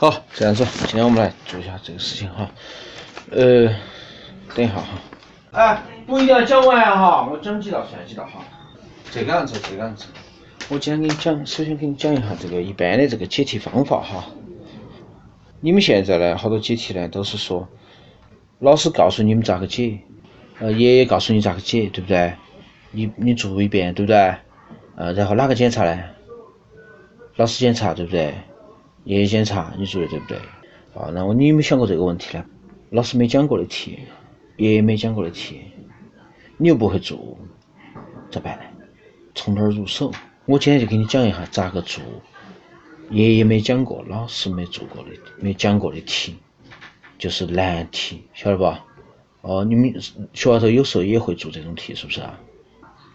好，这样子，今天我们来做一下这个事情哈。呃，等一下哈。哎，不一定要讲完哈，我讲几道算几道哈。这个样子，这个样子。我今天给你讲，首先给你讲一下这个一般的这个解题方法哈。你们现在呢，好多解题呢都是说，老师告诉你们咋个解，呃，爷爷告诉你咋个解，对不对？你你做一遍，对不对？呃，然后哪个检查呢？老师检查，对不对？爷爷检查，你说的对不对？啊，那我你有没有想过这个问题呢？老师没讲过的题，爷爷没讲过的题，你又不会做，咋办呢？从哪儿入手？我今天就给你讲一下咋个做。爷爷没讲过，老师没做过的，没讲过的题，就是难题，晓得吧？哦，你们学校头有时候也会做这种题，是不是啊？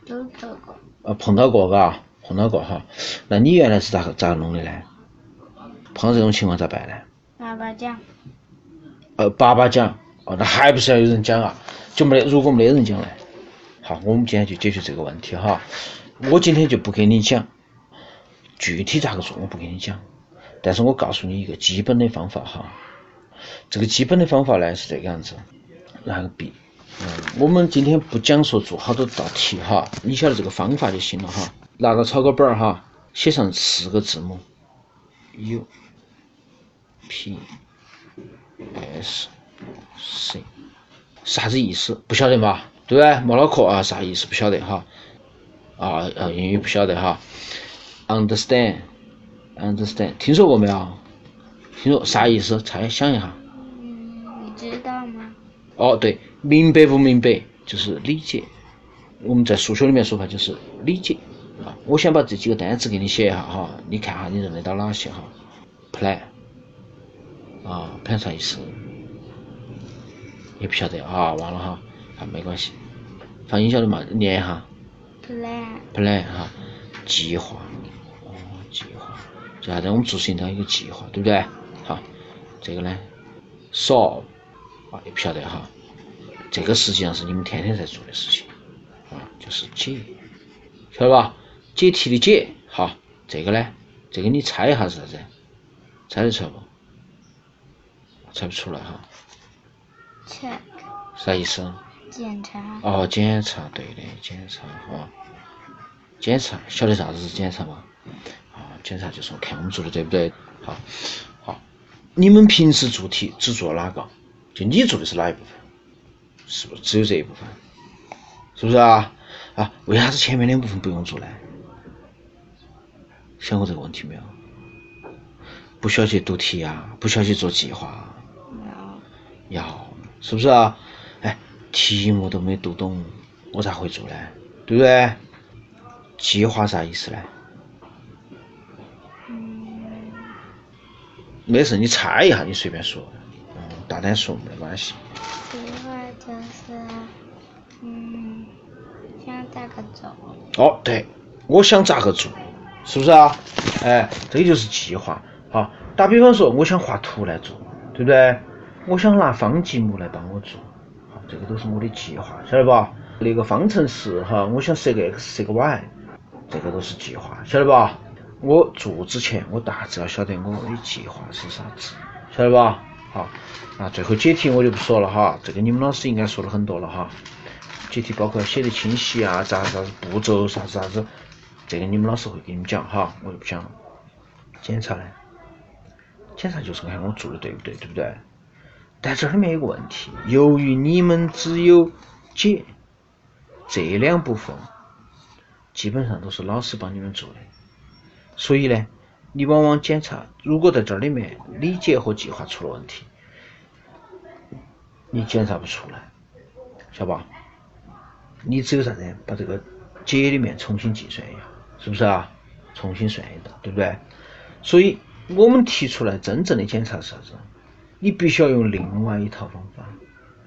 都做过。啊，碰到过，嘎，碰到过哈。那你原来是咋个咋弄的呢？碰到这种情况咋办呢？爸爸讲。呃，爸爸讲，哦，那还不是要有人讲啊？就没得，如果没得人讲呢？好，我们今天就解决这个问题哈。我今天就不给你讲具体咋个做，我不给你讲，但是我告诉你一个基本的方法哈。这个基本的方法呢是这个样子，拿个笔，嗯，我们今天不讲说做好多道题哈，你晓得这个方法就行了哈。拿个草稿本儿哈，写上四个字母，U P。S C 啥子意思？不晓得嘛？对不对？没脑壳啊？啥意思？不晓得哈？啊啊，英语不晓得哈？Understand，understand，听说过没有？听说啥意思？猜想一下。嗯，你知道吗？哦，对，明白不明白就是理解。我们在数学里面说法就是理解啊。我先把这几个单词给你写一下哈，你看下你认得到哪些哈？Plan。啊，plan 啥意思？也不晓得啊，忘了哈，啊，没关系，放音效的嘛，念一下。plan。plan 哈，计划，哦，计划，就啥子？我们做事情都要有个计划，对不对？好，这个呢，solve，啊，也不晓得哈，这个实际上是你们天天在做的事情，啊，就是解，晓得吧？解题的解，好，这个呢，这个你猜一下是啥子？猜得出来不？猜不出来哈。check。啥意思？检查。哦，检查，对的，检查哈。检查，晓得啥子是检查吗？啊，检查就是看我们做的对不对。好，好，你们平时做题只做哪个？就你做的是哪一部分？是不是只有这一部分？是不是啊？啊，为啥子前面两部分不用做呢？想过这个问题没有？不需要去读题啊，不需要去做计划。要是不是啊？哎，题目都没读懂，我咋会做呢？对不对？计划啥意思呢？没事，你猜一下，你随便说，嗯，大胆说没关系。计划就是，嗯，想咋个做？哦，对，我想咋个做，是不是啊？哎，这个就是计划。好，打比方说，我想画图来做，对不对？我想拿方积木来帮我做，好，这个都是我的计划，晓得吧？那个方程式哈，我想设个 x 设个 y，这个都是计划，晓得吧？我做之前，我大致要晓得我的计划是啥子，晓得吧？好，那最后解题我就不说了哈，这个你们老师应该说了很多了哈。解题包括写的清晰啊，啥啥子步骤，啥子啥子，这个你们老师会给你们讲哈，我就不讲了。检查呢？检查就是看我做的对不对，对不对？但这里面有个问题，由于你们只有解这两部分，基本上都是老师帮你们做的，所以呢，你往往检查，如果在这里面理解和计划出了问题，你检查不出来，晓得吧？你只有啥子？把这个解里面重新计算一下，是不是啊？重新算一道，对不对？所以我们提出来真正的检查是啥子？你必须要用另外一套方法，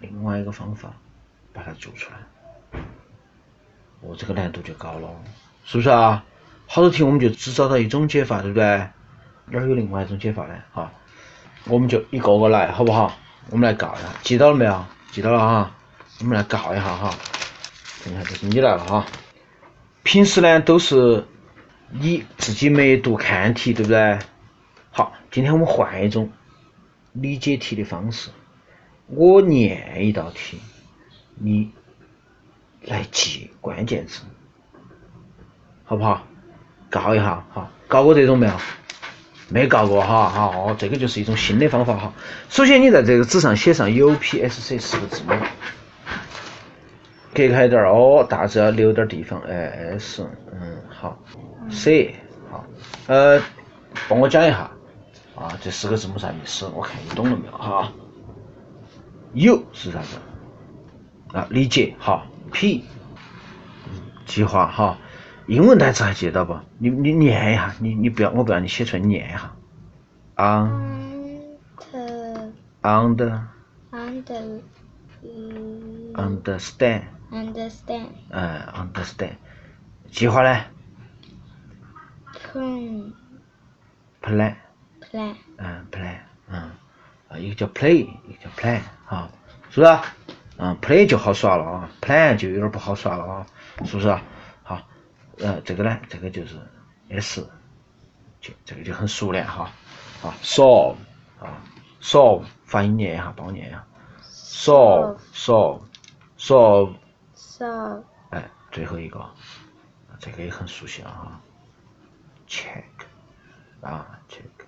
另外一个方法把它做出来，哦，这个难度就高了，是不是啊？好多题我们就只找到一种解法，对不对？哪有另外一种解法呢？哈，我们就一个个来，好不好？我们来告一下，记到了没有？记到了哈，我们来告一下哈。等一下，就是你来了哈。平时呢都是你自己没读看题，对不对？好，今天我们换一种理解题的方式，我念一道题，你来记关键字，好不好？告一下，哈，告过这种没有？没告过哈，好，哦，这个就是一种新的方法哈。首先，你在这个纸上写上 U P S C 四个字母，隔开点儿哦，大致要留点地方。哎，S，嗯，好，C，好，呃，帮我讲一下啊，这四个字母啥意思？我看你懂了没有哈？U 是啥子？啊，理解哈。P，计划哈。英文单词还记得到不？你你念一下，你你不要，我不要你写出来，你念一下。under，under，under，understand，understand，嗯，understand。计划呢 plan plan 啊，一个叫 play，一个叫 plan 哈，是不是啊？play 就好耍了啊，plan 就有点不好耍了啊，是不是啊？好，呃，这个呢，这个就是 s 就这个就很熟练哈。啊，solve 啊，solve 发音念一下，帮我念一下，solve solve solve solve 哎，最后一个，这个也很熟悉了哈，check 啊，check。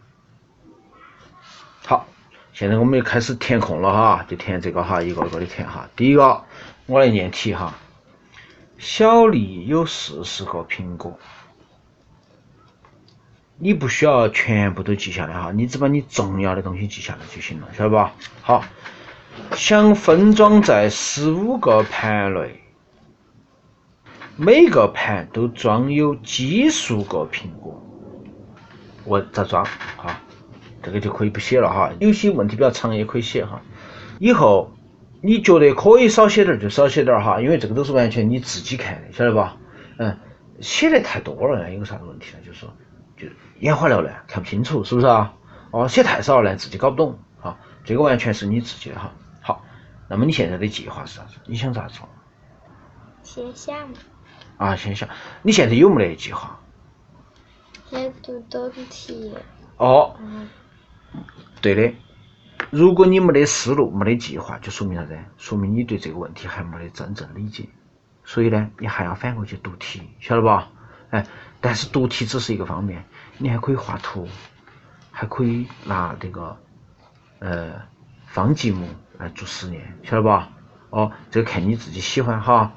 好，现在我们就开始填空了哈，就填这个哈，一个一个的填哈，第一个我来念题哈。小丽有四十个苹果，你不需要全部都记下来哈，你只把你重要的东西记下来就行了，晓得吧？好，想分装在十五个盘内，每个盘都装有奇数个苹果，我咋装？哈，这个就可以不写了哈，有些问题比较长也可以写哈，以后。你觉得可以少写点就少写点哈，因为这个都是完全你自己看的，晓得吧？嗯，写的太多了呢，有个啥子问题呢？就是说，就眼花缭乱，看不清楚，是不是啊？哦，写太少了，自己搞不懂啊。这个完全是你自己的哈。好，那么你现在的计划是啥子？你想咋做？先想。啊，先想。你现在有没得计划？先读懂题。哦。对的。如果你没得思路、没得计划，就说明啥子？说明你对这个问题还没得真正理解。所以呢，你还要反过去读题，晓得吧？哎，但是读题只是一个方面，你还可以画图，还可以拿这个呃方积木来做实验，晓得吧？哦，这个看你自己喜欢哈。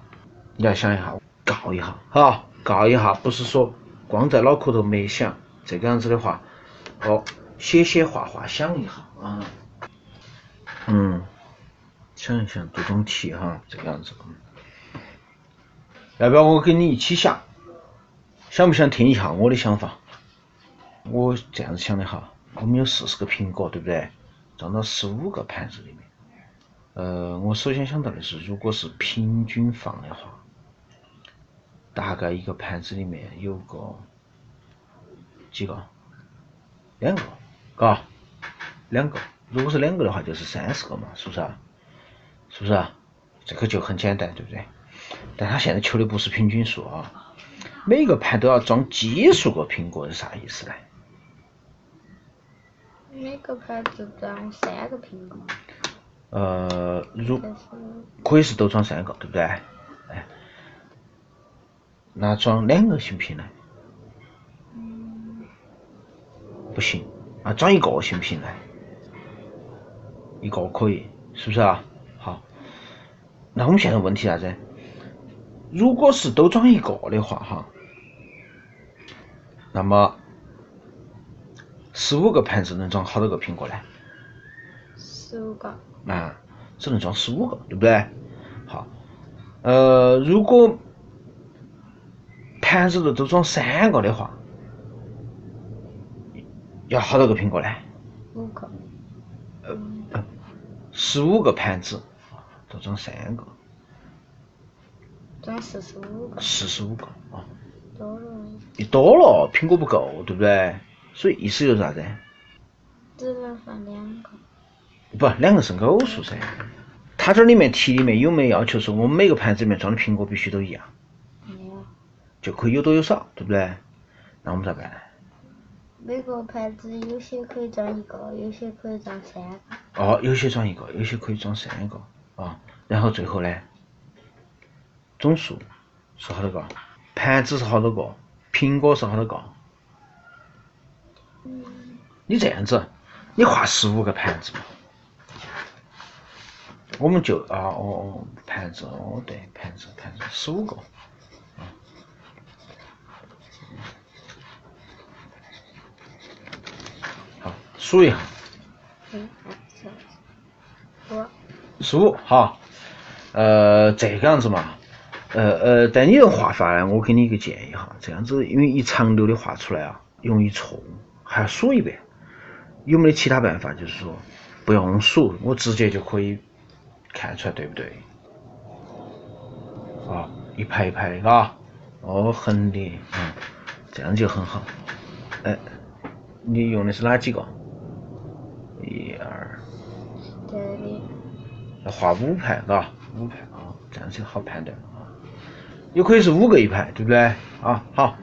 你要想一下，告一下哈，告一下，不是说光在脑壳头没想，这个样子的话，哦，写写画画想一下啊。嗯，想一想这种题哈，这个样子。要不要我跟你一起想？想不想听一下我的想法？我这样子想的哈，我们有四十个苹果，对不对？装到十五个盘子里面。呃，我首先想到的是，如果是平均放的话，大概一个盘子里面有个几个？两个，嘎，两个。如果是两个的话，就是三十个嘛，是不是啊？是不是啊？这个就很简单，对不对？但他现在求的不是平均数啊，每个盘都要装奇数个苹果是啥意思呢？每个盘只装三个苹果。呃，如可以是都装三个，对不对？哎，那装两个行不行呢？不行啊，装一个行不行呢？一个可以，是不是啊？好，那我们现在问题啥子？如果是都装一个的话，哈，那么十五个盘子能装好多个苹果呢？十五个。啊，只能装十五个，对不对？好，呃，如果盘子都都装三个的话，要好多个苹果呢？五个。呃。十五个盘子，都装三个，装四十五个，四十五个啊，多了，你多了，苹果不够，对不对？所以意思就是啥子？只能放两个，不，两个是偶数噻。他这里面题里面有没有要求说我们每个盘子里面装的苹果必须都一样？没有，就可以有多有少，对不对？那我们咋办？每个盘子有些可以装一个，有些可以装三个。哦，有些装一个，有些可以装三个啊。然后最后呢，总数是好多个？盘子是好多个？苹果是好多个？嗯。你这样子，你画十五个盘子嘛？我们就啊哦哦盘子哦对盘子盘子十五个。数一下。五。十五，好。呃，这个样子嘛，呃呃，但你这画法呢，我给你一个建议哈，这样子因为一长溜的画出来啊，容易错，还要数一遍。有没得其他办法？就是说不用数，我直接就可以看出来，对不对？啊，一排一排的，嘎，哦，横的，嗯，这样就很好。哎，你用的是哪几个？一二，要画五排，嘎，五排啊，这样就好判断啊。也可以是五个一排，对不对？啊，好。